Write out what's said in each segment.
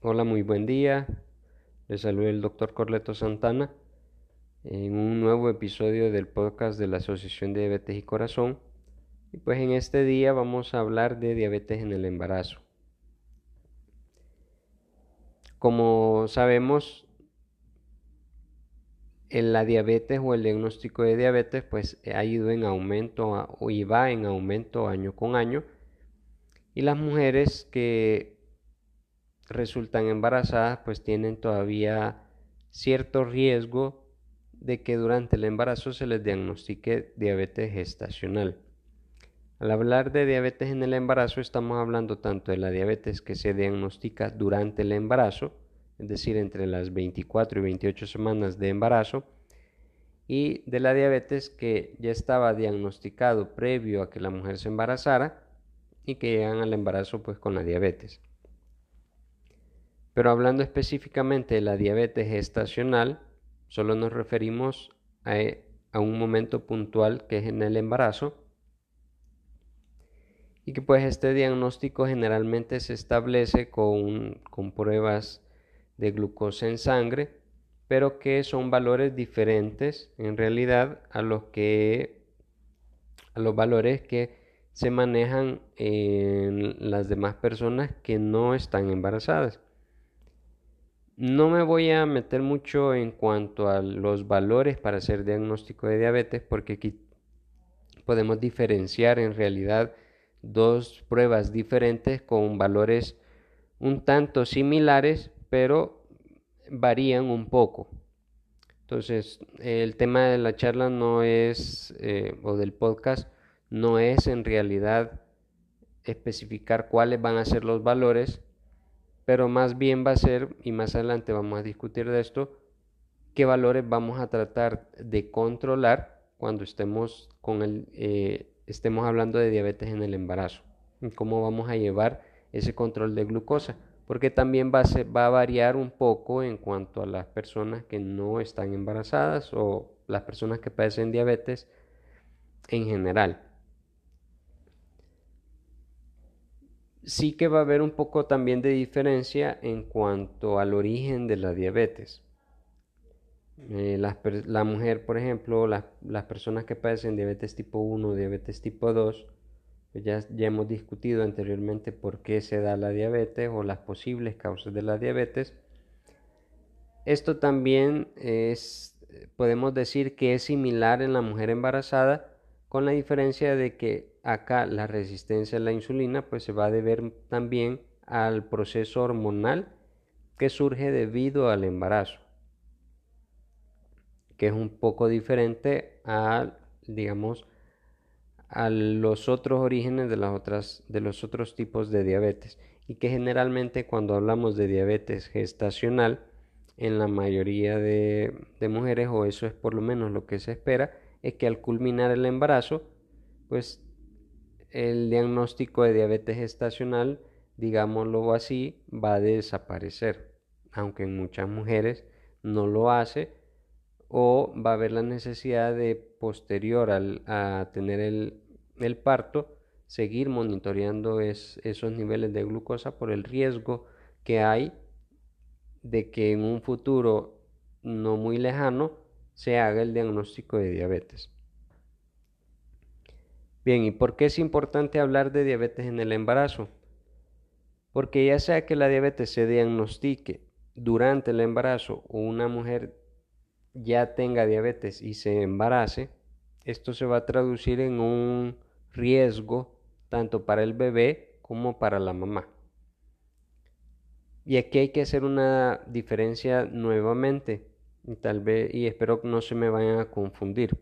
Hola, muy buen día. Les saluda el doctor Corleto Santana en un nuevo episodio del podcast de la Asociación de Diabetes y Corazón. Y pues en este día vamos a hablar de diabetes en el embarazo. Como sabemos, en la diabetes o el diagnóstico de diabetes pues ha ido en aumento y va en aumento año con año. Y las mujeres que resultan embarazadas pues tienen todavía cierto riesgo de que durante el embarazo se les diagnostique diabetes gestacional. Al hablar de diabetes en el embarazo estamos hablando tanto de la diabetes que se diagnostica durante el embarazo, es decir, entre las 24 y 28 semanas de embarazo, y de la diabetes que ya estaba diagnosticado previo a que la mujer se embarazara y que llegan al embarazo pues con la diabetes. Pero hablando específicamente de la diabetes gestacional, solo nos referimos a, un momento puntual que es en el embarazo y que pues este diagnóstico generalmente se establece con, con pruebas de glucosa en sangre, pero que son valores diferentes en realidad a los que a los valores que se manejan en las demás personas que no están embarazadas. No me voy a meter mucho en cuanto a los valores para hacer diagnóstico de diabetes porque aquí podemos diferenciar en realidad dos pruebas diferentes con valores un tanto similares pero varían un poco. Entonces el tema de la charla no es eh, o del podcast no es en realidad especificar cuáles van a ser los valores pero más bien va a ser, y más adelante vamos a discutir de esto, qué valores vamos a tratar de controlar cuando estemos, con el, eh, estemos hablando de diabetes en el embarazo, y cómo vamos a llevar ese control de glucosa, porque también va a, va a variar un poco en cuanto a las personas que no están embarazadas o las personas que padecen diabetes en general. Sí que va a haber un poco también de diferencia en cuanto al origen de la diabetes. Eh, la, mujer, por ejemplo, las personas que padecen diabetes tipo 1 o diabetes tipo 2, pues ya, ya hemos discutido anteriormente por qué se da la diabetes o las posibles causas de la diabetes. Esto también es, podemos decir que es similar en la mujer embarazada, con la diferencia de que acá la resistencia a la insulina pues se va a deber también al proceso hormonal que surge debido al embarazo, que es un poco diferente a, digamos, a los otros orígenes de las otras de los otros tipos de diabetes. Y que generalmente cuando hablamos de diabetes gestacional en la mayoría de, de mujeres o eso es por lo menos lo que se espera es que al culminar el embarazo pues el diagnóstico de diabetes gestacional, digámoslo así, va a desaparecer, aunque en muchas mujeres no lo hace o va a haber la necesidad de posterior al, tener el, parto seguir monitoreando esos niveles de glucosa por el riesgo que hay de que en un futuro no muy lejano se haga el diagnóstico de diabetes. Bien, ¿y por qué es importante hablar de diabetes en el embarazo? Porque ya sea que la diabetes se diagnostique durante el embarazo o una mujer ya tenga diabetes y se embarace, esto se va a traducir en un riesgo tanto para el bebé como para la mamá. Y aquí hay que hacer una diferencia nuevamente, y tal vez, y espero que no se me vayan a confundir.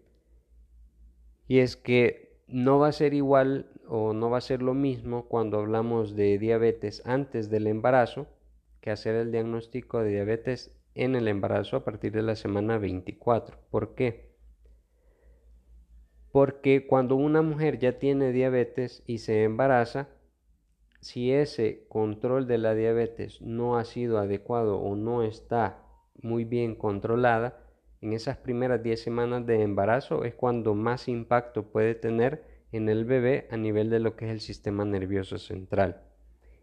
Y es que no va a ser igual o no va a ser lo mismo cuando hablamos de diabetes antes del embarazo que hacer el diagnóstico de diabetes en el embarazo a partir de la semana 24. ¿Por qué? Porque cuando una mujer ya tiene diabetes y se embaraza, si ese control de la diabetes no ha sido adecuado o no está muy bien controlada, en esas primeras 10 semanas de embarazo es cuando más impacto puede tener en el bebé a nivel de lo que es el sistema nervioso central.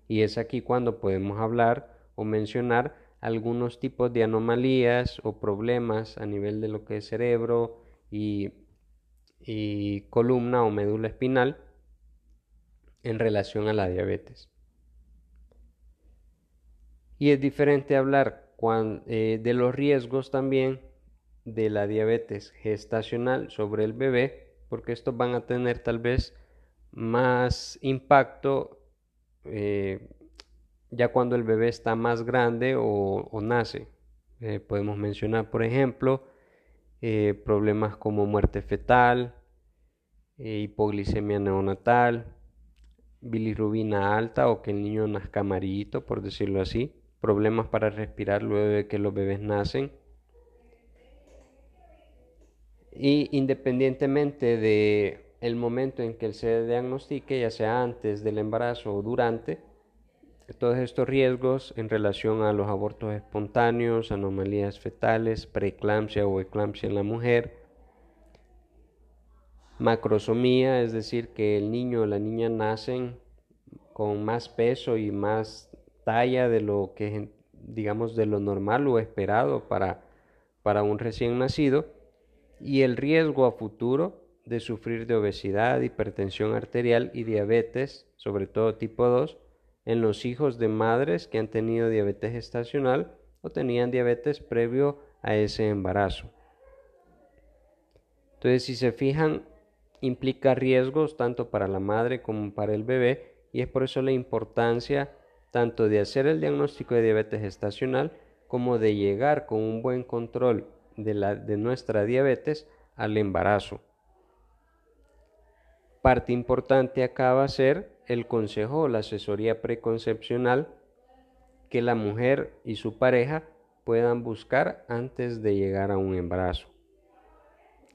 Y es aquí cuando podemos hablar o mencionar algunos tipos de anomalías o problemas a nivel de lo que es cerebro y, columna o médula espinal en relación a la diabetes. Y es diferente hablar eh, de los riesgos también de la diabetes gestacional sobre el bebé, porque estos van a tener tal vez más impacto eh, ya cuando el bebé está más grande o, nace. Eh, podemos mencionar, por ejemplo, problemas como muerte fetal, hipoglicemia neonatal, bilirrubina alta o que el niño nazca amarillito, por decirlo así, problemas para respirar luego de que los bebés nacen. Y independientemente de el momento en que se diagnostique, ya sea antes del embarazo o durante, todos estos riesgos en relación a los abortos espontáneos, anomalías fetales, preeclampsia o eclampsia en la mujer, macrosomía, es decir, que el niño o la niña nacen con más peso y más talla de lo que digamos de lo normal o esperado para, para un recién nacido y el riesgo a futuro de sufrir de obesidad, hipertensión arterial y diabetes, sobre todo tipo 2, en los hijos de madres que han tenido diabetes gestacional o tenían diabetes previo a ese embarazo. Entonces, si se fijan, implica riesgos tanto para la madre como para el bebé y es por eso la importancia tanto de hacer el diagnóstico de diabetes gestacional como de llegar con un buen control de, la, de nuestra diabetes al embarazo. Parte importante acá va a ser el consejo o la asesoría preconcepcional que la mujer y su pareja puedan buscar antes de llegar a un embarazo.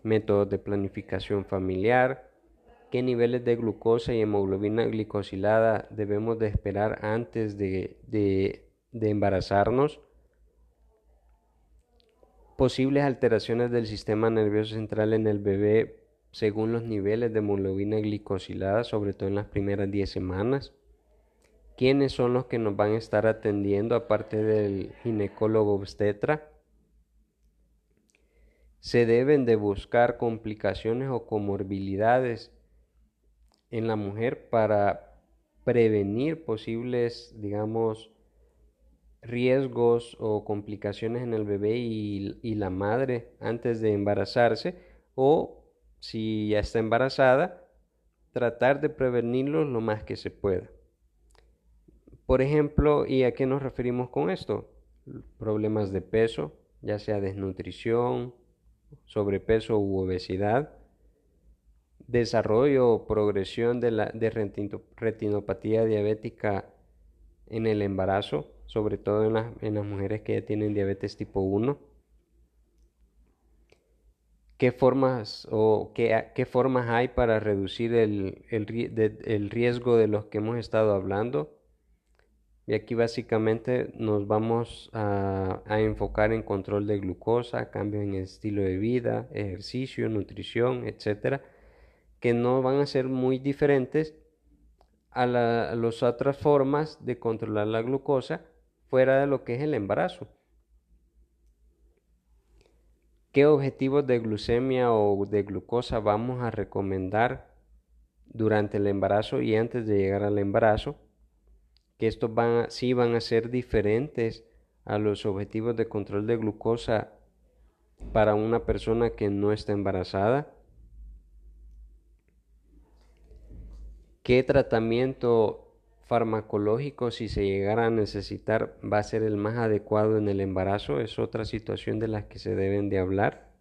Métodos de planificación familiar, qué niveles de glucosa y hemoglobina glicosilada debemos de esperar antes de, embarazarnos, posibles alteraciones del sistema nervioso central en el bebé según los niveles de hemoglobina glicosilada, sobre todo en las primeras 10 semanas. ¿Quiénes son los que nos van a estar atendiendo aparte del ginecólogo obstetra? Se deben de buscar complicaciones o comorbilidades en la mujer para prevenir posibles, digamos, riesgos o complicaciones en el bebé y, la madre antes de embarazarse o si ya está embarazada, tratar de prevenirlo lo más que se pueda. Por ejemplo, ¿y a qué nos referimos con esto? Problemas de peso, ya sea desnutrición, sobrepeso u obesidad, desarrollo o progresión de, la, de retinopatía diabética en el embarazo, sobre todo en, en, las mujeres que ya tienen diabetes tipo 1. ¿Qué formas, o qué, qué formas hay para reducir el, el, riesgo de los que hemos estado hablando? Y aquí básicamente nos vamos a, a, enfocar en control de glucosa, cambio en el estilo de vida, ejercicio, nutrición, etcétera que no van a ser muy diferentes a, las otras formas de controlar la glucosa fuera de lo que es el embarazo. ¿Qué objetivos de glucemia o de glucosa vamos a recomendar durante el embarazo y antes de llegar al embarazo? Que estos van sí van a ser diferentes a los objetivos de control de glucosa para una persona que no está embarazada ¿Qué tratamiento farmacológico, si se llegara a necesitar, va a ser el más adecuado en el embarazo? Es otra situación de las que se deben de hablar.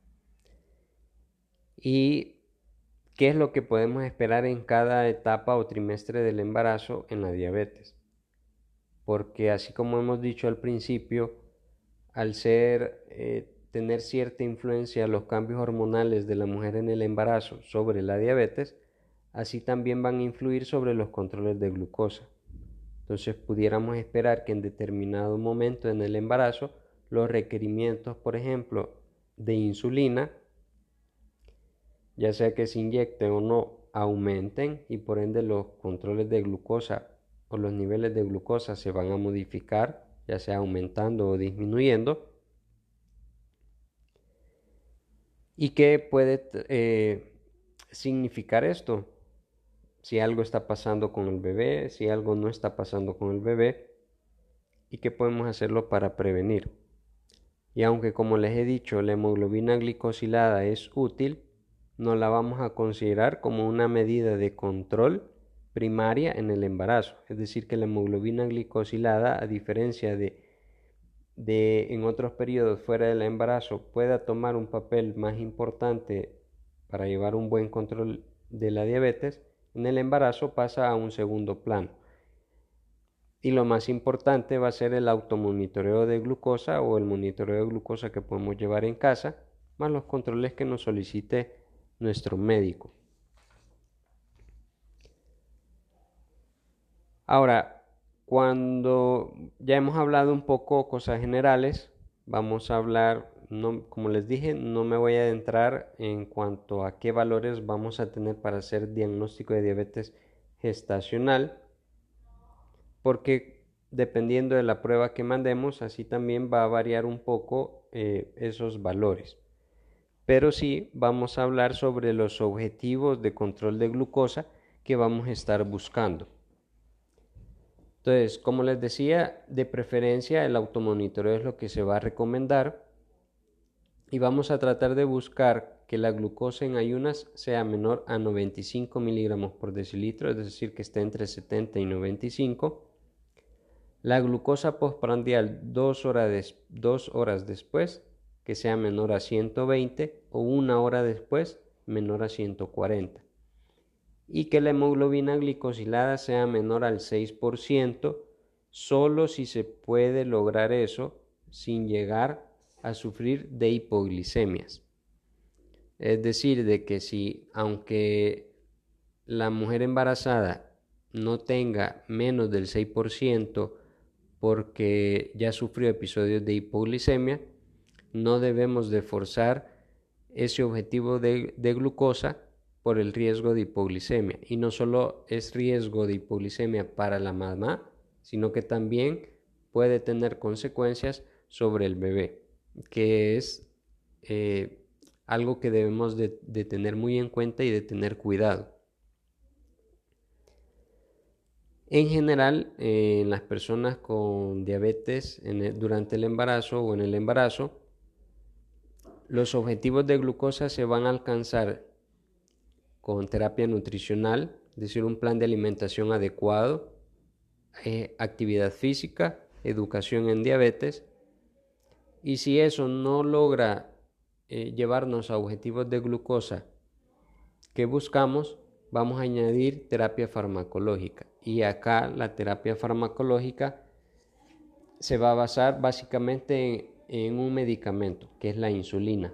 ¿Y qué es lo que podemos esperar en cada etapa o trimestre del embarazo en la diabetes? Porque así como hemos dicho al principio, al ser eh, tener cierta influencia los cambios hormonales de la mujer en el embarazo sobre la diabetes, así también van a influir sobre los controles de glucosa. Entonces pudiéramos esperar que en determinado momento en el embarazo los requerimientos, por ejemplo, de insulina, ya sea que se inyecten o no, aumenten y por ende los controles de glucosa o los niveles de glucosa se van a modificar ya sea aumentando o disminuyendo. ¿Y qué puede eh, significar esto? Si algo está pasando con el bebé, si algo no está pasando con el bebé, y qué podemos hacerlo para prevenir. Y aunque como les he dicho, la hemoglobina glicosilada es útil, no la vamos a considerar como una medida de control primaria en el embarazo. Es decir, que la hemoglobina glicosilada, a diferencia de, en otros periodos fuera del embarazo, pueda tomar un papel más importante para llevar un buen control de la diabetes, en el embarazo pasa a un segundo plano. Y lo más importante va a ser el automonitoreo de glucosa o el monitoreo de glucosa que podemos llevar en casa, más los controles que nos solicite nuestro médico. Ahora, cuando ya hemos hablado un poco cosas generales, vamos a hablar, como les dije, no me voy a adentrar en cuanto a qué valores vamos a tener para hacer diagnóstico de diabetes gestacional, porque dependiendo de la prueba que mandemos, así también va a variar un poco eh, esos valores pero sí vamos a hablar sobre los objetivos de control de glucosa que vamos a estar buscando. Entonces, como les decía, de preferencia el automonitoreo es lo que se va a recomendar y vamos a tratar de buscar que la glucosa en ayunas sea menor a 95 miligramos por decilitro, es decir, que esté entre 70 y 95. La glucosa postprandial dos horas, dos horas después que sea menor a 120 o una hora después menor a 140 y que la hemoglobina glicosilada sea menor al 6%, solo si se puede lograr eso sin llegar a sufrir de hipoglicemias. Es decir, de que si aunque la mujer embarazada no tenga menos del 6% porque ya sufrió episodios de hipoglicemia, no debemos de forzar ese objetivo de, glucosa por el riesgo de hipoglicemia. Y no solo es riesgo de hipoglicemia para la mamá, sino que también puede tener consecuencias sobre el bebé, que es eh, algo que debemos de, tener muy en cuenta y de tener cuidado. En general, eh, en las personas con diabetes durante el embarazo o en el embarazo, los objetivos de glucosa se van a alcanzar con terapia nutricional, es decir, un plan de alimentación adecuado, eh, actividad física, educación en diabetes. Y si eso no logra eh, llevarnos a objetivos de glucosa que buscamos, vamos a añadir terapia farmacológica. Y acá la terapia farmacológica se va a basar básicamente en en un medicamento, que es la insulina.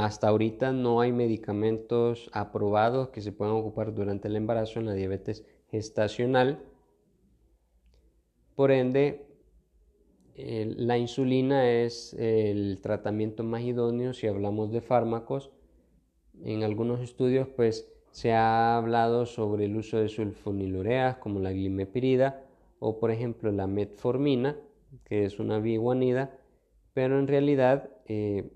Hasta ahorita no hay medicamentos aprobados que se puedan ocupar durante el embarazo en la diabetes gestacional. Por ende, la insulina es el tratamiento más idóneo si hablamos de fármacos. En algunos estudios pues se ha hablado sobre el uso de sulfonilureas como la glimepirida o por ejemplo la metformina que es una biguanida, pero en realidad eh,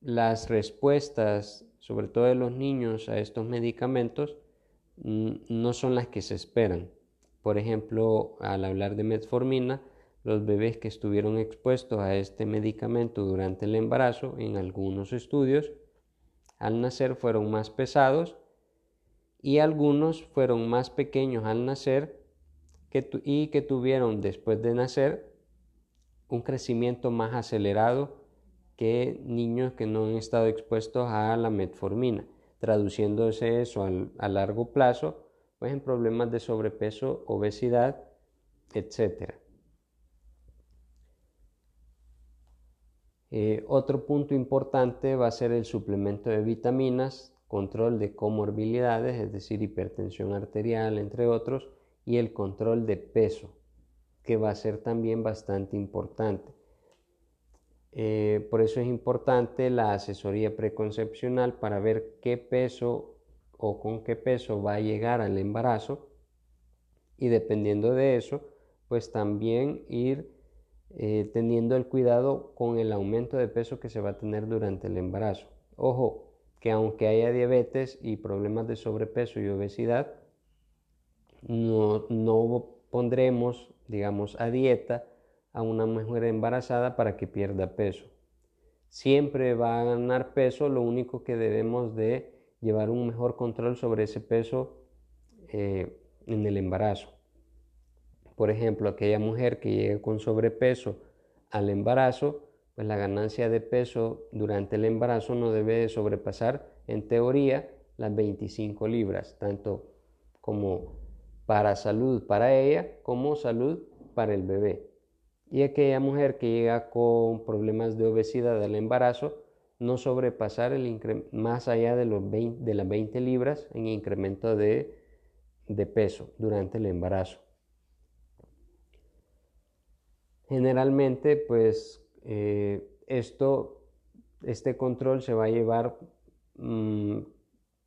las respuestas, sobre todo de los niños, a estos medicamentos no son las que se esperan. Por ejemplo, al hablar de metformina, los bebés que estuvieron expuestos a este medicamento durante el embarazo, en algunos estudios, al nacer fueron más pesados y algunos fueron más pequeños al nacer y que tuvieron después de nacer un crecimiento más acelerado que niños que no han estado expuestos a la metformina, traduciéndose eso a largo plazo pues en problemas de sobrepeso, obesidad, etc. Eh, otro punto importante va a ser el suplemento de vitaminas, control de comorbilidades, es decir, hipertensión arterial, entre otros, y el control de peso, que va a ser también bastante importante. Eh, por eso es importante la asesoría preconcepcional para ver qué peso o con qué peso va a llegar al embarazo y dependiendo de eso pues también ir eh, teniendo el cuidado con el aumento de peso que se va a tener durante el embarazo. Ojo, que aunque haya diabetes y problemas de sobrepeso y obesidad, no, no pondremos, digamos, a dieta a una mujer embarazada para que pierda peso. Siempre va a ganar peso, lo único que debemos de llevar un mejor control sobre ese peso eh, en el embarazo. Por ejemplo, aquella mujer que llegue con sobrepeso al embarazo, pues la ganancia de peso durante el embarazo no debe sobrepasar, en teoría, las 25 libras, tanto como para salud para ella como salud para el bebé. Y aquella mujer que llega con problemas de obesidad al embarazo, no sobrepasar el más allá de las 20 libras en incremento de, peso durante el embarazo. Generalmente, pues eh, esto, este control se va a llevar mm,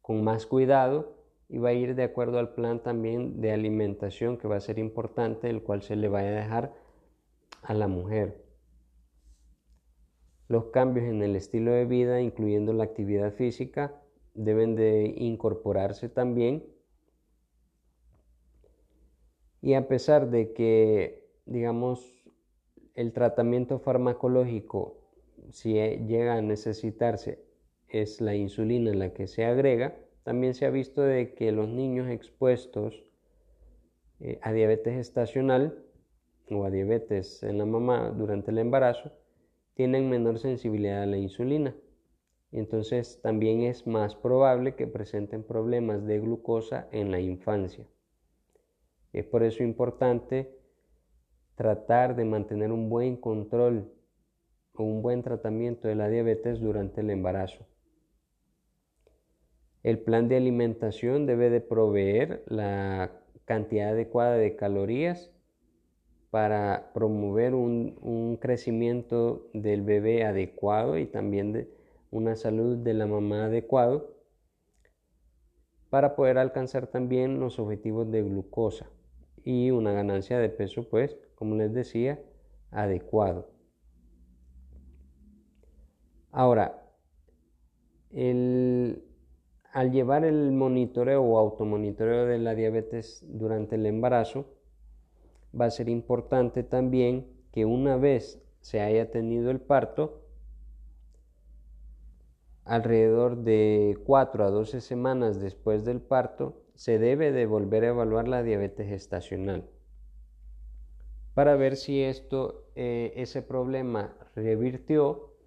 con más cuidado y va a ir de acuerdo al plan también de alimentación que va a ser importante, el cual se le va a dejar a la mujer. Los cambios en el estilo de vida, incluyendo la actividad física, deben de incorporarse también. Y a pesar de que, digamos, el tratamiento farmacológico, si llega a necesitarse, es la insulina la que se agrega, también se ha visto de que los niños expuestos eh, a diabetes estacional o a diabetes en la mamá durante el embarazo tienen menor sensibilidad a la insulina. entonces también es más probable que presenten problemas de glucosa en la infancia. Es por eso importante tratar de mantener un buen control o un buen tratamiento de la diabetes durante el embarazo. El plan de alimentación debe de proveer la cantidad adecuada de calorías para promover un, crecimiento del bebé adecuado y también de una salud de la mamá adecuado para poder alcanzar también los objetivos de glucosa y una ganancia de peso pues como les decía adecuado. Ahora al llevar el monitoreo o automonitoreo de la diabetes durante el embarazo, va a ser importante también que una vez se haya tenido el parto, alrededor de 4 a 12 semanas después del parto, se debe de volver a evaluar la diabetes gestacional para ver si esto, eh, ese problema revirtió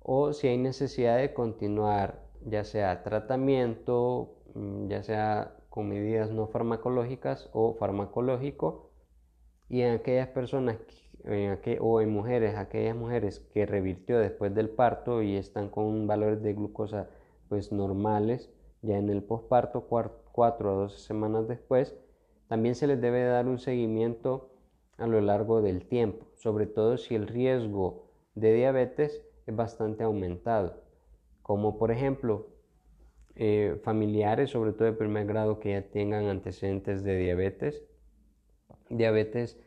o si hay necesidad de continuar ya sea tratamiento, mm, ya sea con medidas no farmacológicas o farmacológico, y en aquellas personas o en mujeres, aquellas mujeres que revirtió después del parto y están con valores de glucosa pues normales, ya en el posparto, cuatro a 12 semanas después, también se les debe dar un seguimiento a lo largo del tiempo, sobre todo si el riesgo de diabetes es bastante aumentado como por ejemplo eh, familiares, sobre todo de primer grado, que ya tengan antecedentes de diabetes, diabetes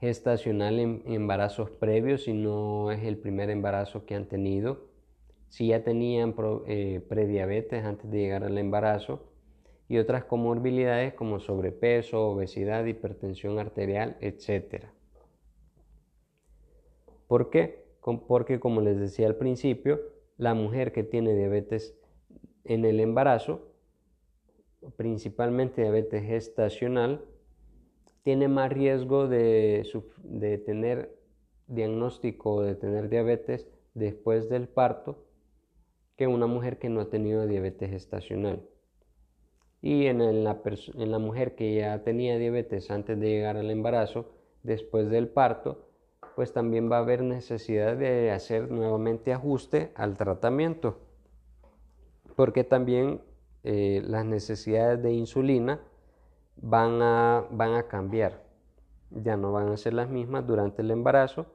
gestacional en embarazos previos, si no es el primer embarazo que han tenido, si ya tenían eh, prediabetes antes de llegar al embarazo, y otras comorbilidades como sobrepeso, obesidad, hipertensión arterial, etc. ¿Por qué? Porque como les decía al principio, la mujer que tiene diabetes en el embarazo, principalmente diabetes gestacional, tiene más riesgo de, tener diagnóstico de tener diabetes después del parto que una mujer que no ha tenido diabetes gestacional. Y en la, en la mujer que ya tenía diabetes antes de llegar al embarazo, después del parto, pues también va a haber necesidad de hacer nuevamente ajuste al tratamiento, porque también eh, las necesidades de insulina van a, van a cambiar, ya no van a ser las mismas durante el embarazo,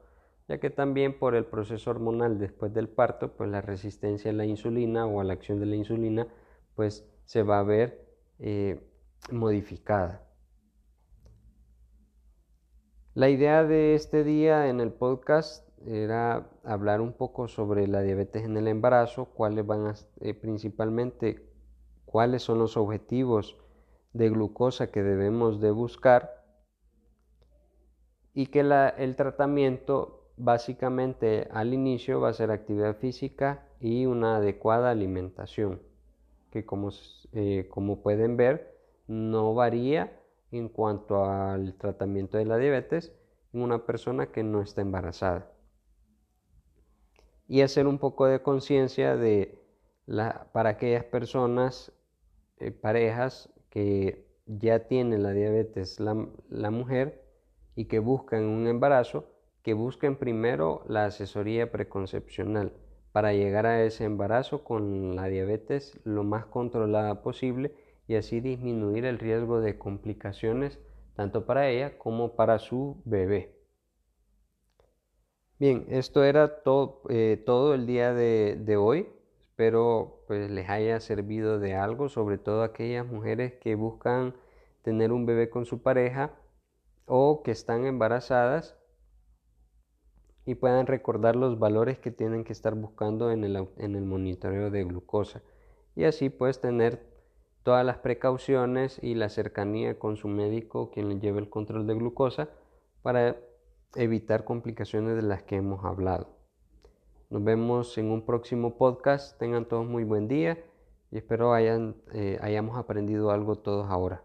ya que también por el proceso hormonal después del parto, pues la resistencia a la insulina o a la acción de la insulina, pues se va a ver eh, modificada. La idea de este día en el podcast era hablar un poco sobre la diabetes en el embarazo, cuáles van a, eh, principalmente cuáles son los objetivos de glucosa que debemos de buscar y que el tratamiento básicamente al inicio va a ser actividad física y una adecuada alimentación que como, eh, como pueden ver no varía en cuanto al tratamiento de la diabetes en una persona que no está embarazada. Y hacer un poco de conciencia de la, para aquellas personas, eh, parejas que ya tienen la diabetes la, la mujer y que buscan un embarazo, que busquen primero la asesoría preconcepcional para llegar a ese embarazo con la diabetes lo más controlada posible y así disminuir el riesgo de complicaciones tanto para ella como para su bebé. Bien, esto era todo, eh, todo el día de, hoy. Espero pues les haya servido de algo, sobre todo aquellas mujeres que buscan tener un bebé con su pareja o que están embarazadas y puedan recordar los valores que tienen que estar buscando en el, en el monitoreo de glucosa. Y así puedes tener todas las precauciones y la cercanía con su médico quien le lleve el control de glucosa para evitar complicaciones de las que hemos hablado. Nos vemos en un próximo podcast. Tengan todos muy buen día y espero hayan, eh, hayamos aprendido algo todos ahora.